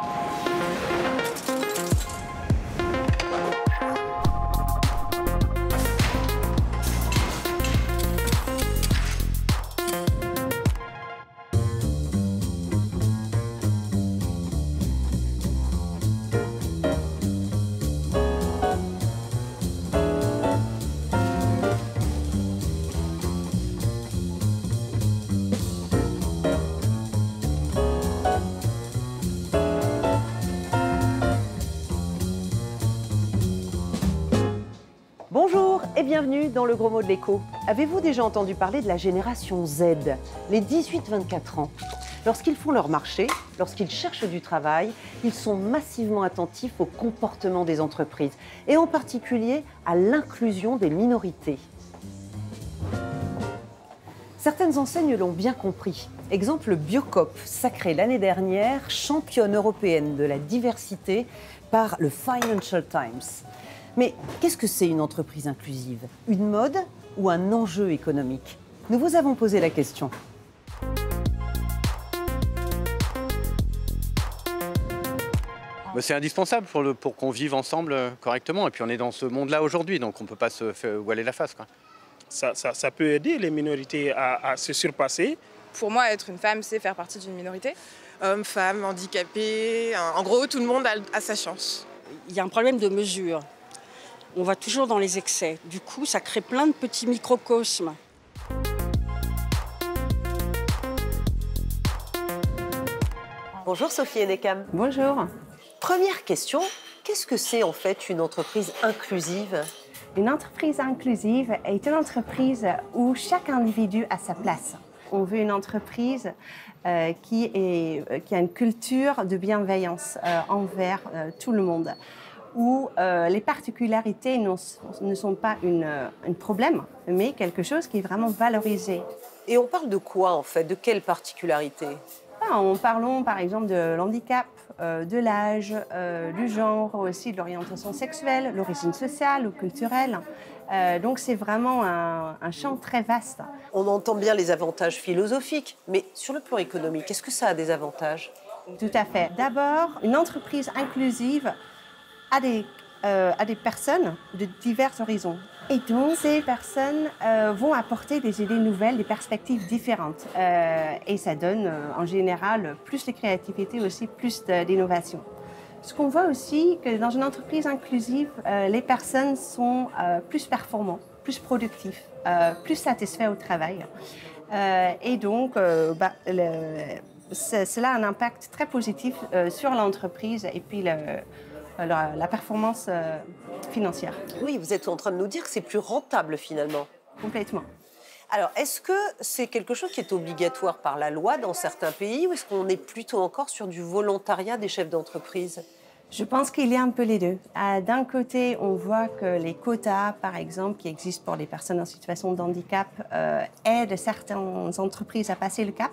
you bienvenue dans le gros mot de l'écho. Avez-vous déjà entendu parler de la génération Z, les 18-24 ans? Lorsqu'ils font leur marché, lorsqu'ils cherchent du travail, ils sont massivement attentifs au comportement des entreprises et en particulier à l'inclusion des minorités. Certaines enseignes l'ont bien compris. Exemple Biocop, sacrée l'année dernière championne européenne de la diversité par le Financial Times. Mais qu'est-ce que c'est une entreprise inclusive? Une mode ou un enjeu économique? Nous vous avons posé la question. Mais C'est indispensable pour, le- pour qu'on vive ensemble euh, correctement. Et puis on est dans ce monde-là aujourd'hui, donc on ne peut pas se faire voiler la face. Quoi. ça, ça- ça peut aider les minorités à, à se surpasser. Pour moi, être une femme, c'est faire partie d'une minorité. Hommes, femmes, handicapés. En gros, tout le monde a, a sa chance. Il y a un problème de mesure. On va toujours dans les excès. Du coup, ça crée plein de petits microcosmes. Bonjour Sophie Enekam. Bonjour. Première question, qu'est-ce que c'est en fait une entreprise inclusive? Une entreprise inclusive est une entreprise où chaque individu a sa place. On veut une entreprise euh, qui, est, euh, qui a une culture de bienveillance euh, envers euh, tout le monde, où euh, les particularités ne sont pas une, euh, un problème, mais quelque chose qui est vraiment valorisé. Et on parle de quoi en fait? De quelle particularité Ah, En parlant par exemple de l'handicap, euh, de l'âge, euh, du genre, aussi de l'orientation sexuelle, l'origine sociale ou culturelle. Euh, donc c'est vraiment un, un champ très vaste. On entend bien les avantages philosophiques, mais sur le plan économique, est-ce que ça a des avantages? Tout à fait. D'abord, une entreprise inclusive a des, euh, a des personnes de divers horizons. Et donc, ces personnes euh, vont apporter des idées nouvelles, des perspectives différentes. Euh, et ça donne, en général, plus de créativité, aussi plus d'innovation. Ce qu'on voit aussi, que dans une entreprise inclusive, les personnes sont plus performantes, plus productifs, euh, plus satisfaits au travail. Et donc, bah, cela a un impact très positif sur l'entreprise et puis le- la, la performance euh, financière, Oui, vous êtes en train de nous dire que c'est plus rentable finalement. complètement. Alors, est-ce que c'est quelque chose qui est obligatoire par la loi dans certains pays ou est-ce qu'on est plutôt encore sur du volontariat des chefs d'entreprise? Je pense qu'il y a un peu les deux. Euh, D'un côté, on voit que les quotas, par exemple, qui existent pour les personnes en situation de handicap, euh, aident certaines entreprises à passer le cap,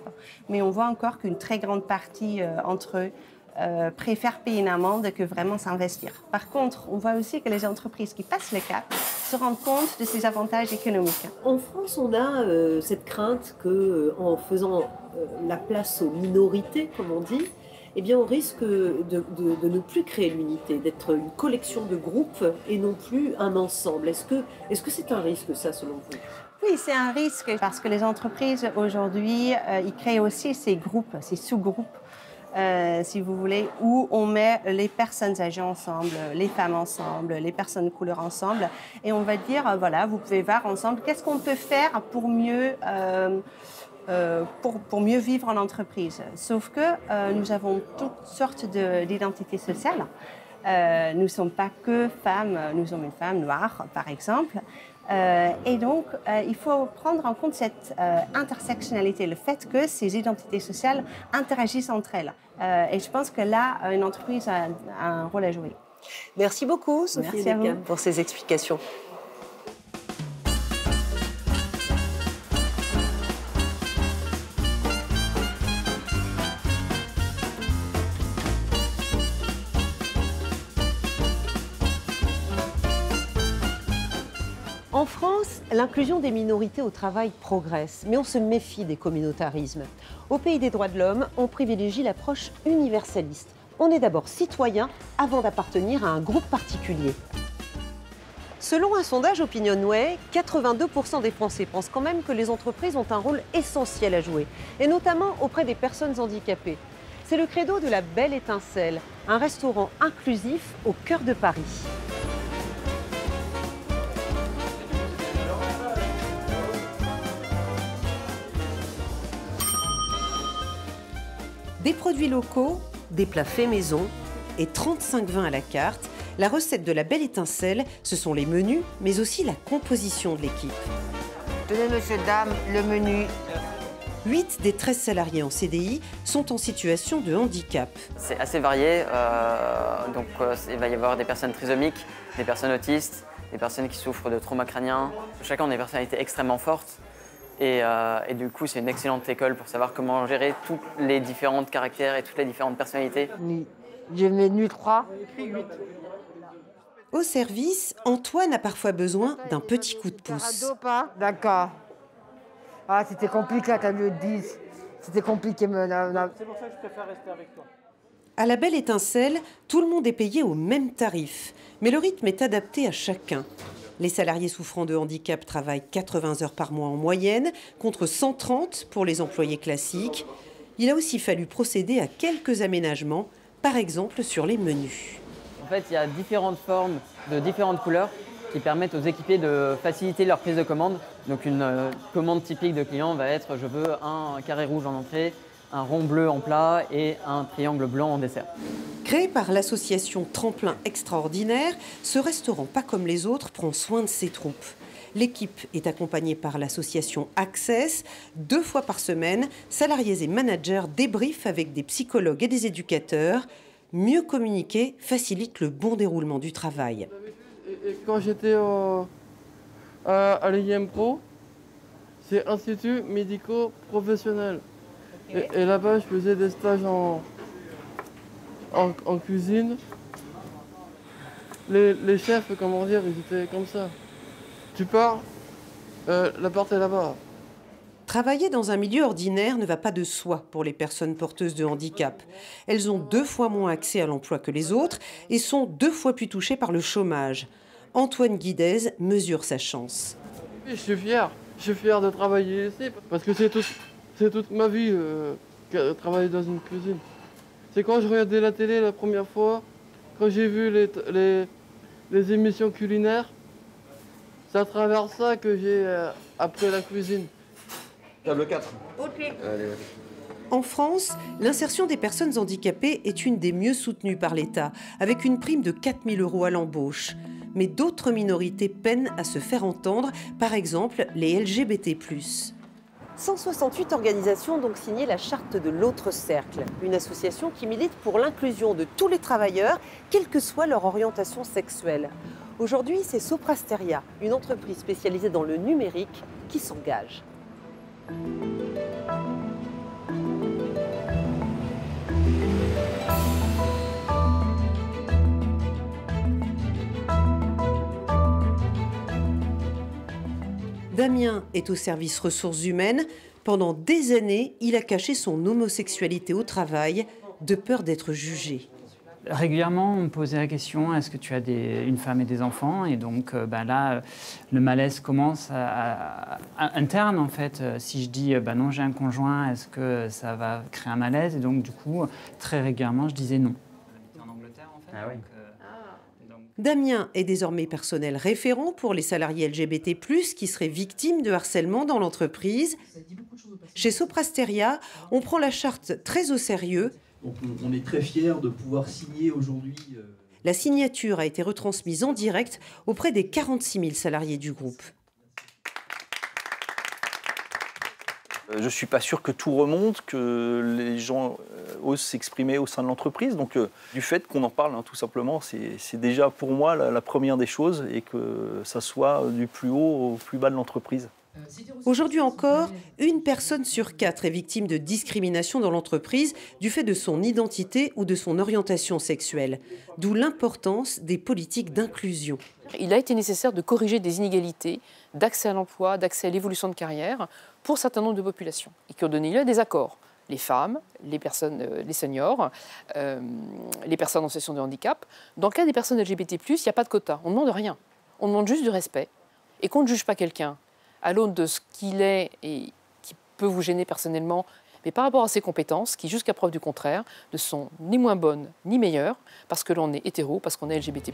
mais on voit encore qu'une très grande partie euh, entre eux euh, préfèrent payer une amende que vraiment s'investir. Par contre, on voit aussi que les entreprises qui passent le cap se rendent compte de ces avantages économiques. En France, on a euh, cette crainte que, euh, en faisant euh, la place aux minorités, comme on dit, eh bien, on risque de, de- de ne plus créer l'unité, d'être une collection de groupes et non plus un ensemble. Est-ce que est-ce que c'est un risque, ça, selon vous? Oui, c'est un risque parce que les entreprises aujourd'hui, euh, ils créent aussi ces groupes, ces sous-groupes, euh, si vous voulez, où on met les personnes âgées ensemble, les femmes ensemble, les personnes de couleur ensemble, et on va dire, euh, voilà, vous pouvez voir ensemble qu'est-ce qu'on peut faire pour mieux, euh, pour, pour mieux vivre en entreprise. Sauf que nous avons toutes sortes de- d'identités sociales. Nous ne sommes pas que femmes, nous sommes une femme noire, par exemple. Euh, et donc, euh, il faut prendre en compte cette euh, intersectionnalité, le fait que ces identités sociales interagissent entre elles. Et je pense que là, une entreprise a, a un rôle à jouer. Merci beaucoup, Sophie Merci à vous. Nekam, pour ces explications. L'inclusion des minorités au travail progresse, mais on se méfie des communautarismes. Au pays des droits de l'homme, on privilégie l'approche universaliste On est d'abord citoyen avant d'appartenir à un groupe particulier. Selon un sondage OpinionWay, 82% des Français pensent quand même que les entreprises ont un rôle essentiel à jouer, et notamment auprès des personnes handicapées. C'est le credo de la Belle Étincelle, un restaurant inclusif au cœur de Paris. Des produits locaux, des plats faits maison et 35 vins à la carte, la recette de la Belle Étincelle, ce sont les menus, mais aussi la composition de l'équipe. Tenez, monsieur, dame, le menu. 8 des 13 salariés en CDI sont en situation de handicap. C'est assez varié, euh, donc euh, il va y avoir des personnes trisomiques, des personnes autistes, des personnes qui souffrent de traumas crâniens. Chacun a des personnalités extrêmement fortes et, euh, et du coup c'est une excellente école pour savoir comment gérer tous les différents caractères et toutes les différentes personnalités. Je mets nu 3. Au service, Antoine a parfois besoin d'un petit coup de pouce. D'accord. Ah, c'était compliqué à lieu de 10. C'était compliqué. Mais... C'est pour ça que je préfère rester avec toi. À la belle étincelle, tout le monde est payé au même tarif, mais le rythme est adapté à chacun. Les salariés souffrant de handicap travaillent 80 heures par mois en moyenne, contre 130 pour les employés classiques. Il a aussi fallu procéder à quelques aménagements, par exemple sur les menus. En fait, il y a différentes formes de différentes couleurs qui permettent aux équipiers de faciliter leur prise de commande. Donc une euh, commande typique de client va être je veux un carré rouge en entrée, un rond bleu en plat et un triangle blanc en dessert. Créé par l'association Tremplin Extraordinaire, ce restaurant pas comme les autres prend soin de ses troupes. L'équipe est accompagnée par l'association Access. Deux fois par semaine, salariés et managers débriefent avec des psychologues et des éducateurs. Mieux communiquer facilite le bon déroulement du travail. Quand j'étais à, à l'IM Pro, c'est Institut médico professionnel. Et, et là-bas, je faisais des stages en, en, en cuisine. Les, les chefs, comment dire, ils étaient comme ça. Tu pars, euh, la porte est là-bas. Travailler dans un milieu ordinaire ne va pas de soi pour les personnes porteuses de handicap. Elles ont deux fois moins accès à l'emploi que les autres et sont deux fois plus touchées par le chômage. Antoine Guidez mesure sa chance. Je suis fier. Je suis fier de travailler ici parce que c'est toute, c'est toute ma vie euh, de travailler dans une cuisine. C'est quand je regardais la télé la première fois, quand j'ai vu les, les, les émissions culinaires, c'est à travers ça que j'ai euh, appris la cuisine. Table 4. En France, l'insertion des personnes handicapées est une des mieux soutenues par l'État, avec une prime de 4 000 euros à l'embauche. Mais d'autres minorités peinent à se faire entendre, par exemple les LGBT. 168 organisations ont donc signé la charte de l'autre cercle, une association qui milite pour l'inclusion de tous les travailleurs, quelle que soit leur orientation sexuelle. Aujourd'hui, c'est Soprasteria, une entreprise spécialisée dans le numérique, qui s'engage. Damien est au service ressources humaines. Pendant des années, il a caché son homosexualité au travail de peur d'être jugé. Régulièrement, on me posait la question est-ce que tu as des, une femme et des enfants? Et donc euh, ben là, le malaise commence à, à- à- interne en fait. Euh, Si je dis ben non, j'ai un conjoint, est-ce que ça va créer un malaise? Et donc du coup, très régulièrement, je disais non. En Angleterre, en fait. donc, euh, Damien est désormais personnel référent pour les salariés LGBT+, qui seraient victimes de harcèlement dans l'entreprise. Chez Soprasteria, on prend la charte très au sérieux. Donc on, est très fiers de pouvoir signer aujourd'hui. euh, La signature a été retransmise en direct auprès des 46 000 salariés du groupe. Euh, Je ne suis pas sûr que tout remonte, que les gens euh, osent s'exprimer au sein de l'entreprise. Donc, euh, du fait qu'on en parle, hein, tout simplement, c'est déjà pour moi la première des choses et que ça soit du plus haut au plus bas de l'entreprise. Aujourd'hui encore, une personne sur quatre est victime de discrimination dans l'entreprise du fait de son identité ou de son orientation sexuelle. D'où l'importance des politiques d'inclusion. Il a été nécessaire de corriger des inégalités d'accès à l'emploi, d'accès à l'évolution de carrière pour un certain nombre de populations et qui ont donné lieu à des accords. les femmes, les personnes, euh, les seniors, euh, les personnes en situation de handicap. Dans le cas des personnes LGBT+, il n'y a pas de quota. On ne demande rien. On demande juste du respect. Et qu'on ne juge pas quelqu'un à l'aune de ce qu'il est et qui peut vous gêner personnellement, mais par rapport à ses compétences, qui, jusqu'à preuve du contraire, ne sont ni moins bonnes ni meilleures, parce que l'on est hétéro, parce qu'on est LGBT+.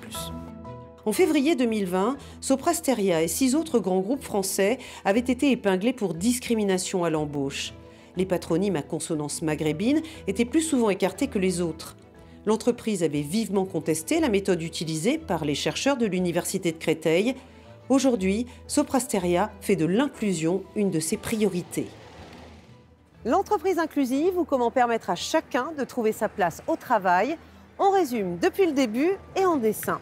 En février 2020, Soprasteria et six autres grands groupes français avaient été épinglés pour discrimination à l'embauche. Les patronymes à consonance maghrébine étaient plus souvent écartés que les autres. L'entreprise avait vivement contesté la méthode utilisée par les chercheurs de l'Université de Créteil. Aujourd'hui, Soprasteria fait de l'inclusion une de ses priorités. L'entreprise inclusive ou comment permettre à chacun de trouver sa place au travail, on résume depuis le début et en dessin.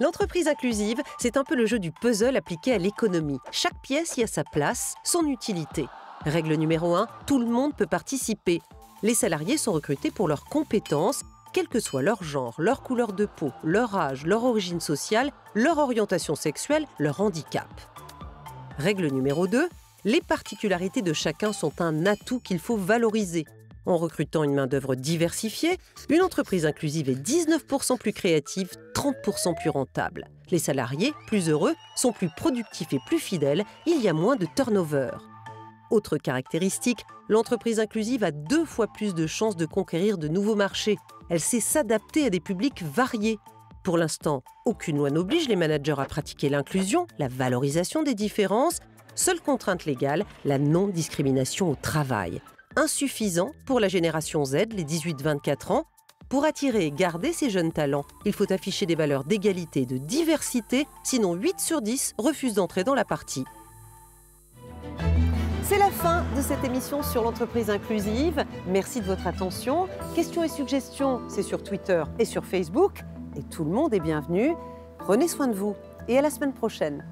L'entreprise inclusive, c'est un peu le jeu du puzzle appliqué à l'économie. Chaque pièce y a sa place, son utilité. Règle numéro 1, tout le monde peut participer. Les salariés sont recrutés pour leurs compétences, quel que soit leur genre, leur couleur de peau, leur âge, leur origine sociale, leur orientation sexuelle, leur handicap. Règle numéro 2, les particularités de chacun sont un atout qu'il faut valoriser. En recrutant une main-d'œuvre diversifiée, une entreprise inclusive est 19% plus créative, 30% plus rentable. Les salariés, plus heureux, sont plus productifs et plus fidèles, il y a moins de turnover. Autre caractéristique, l'entreprise inclusive a deux fois plus de chances de conquérir de nouveaux marchés. Elle sait s'adapter à des publics variés. Pour l'instant, aucune loi n'oblige les managers à pratiquer l'inclusion, la valorisation des différences. Seule contrainte légale, la non-discrimination au travail insuffisant pour la génération Z, les 18-24 ans. Pour attirer et garder ces jeunes talents, il faut afficher des valeurs d'égalité et de diversité, sinon 8 sur 10 refusent d'entrer dans la partie. C'est la fin de cette émission sur l'entreprise inclusive. Merci de votre attention. Questions et suggestions, c'est sur Twitter et sur Facebook. Et tout le monde est bienvenu. Prenez soin de vous et à la semaine prochaine.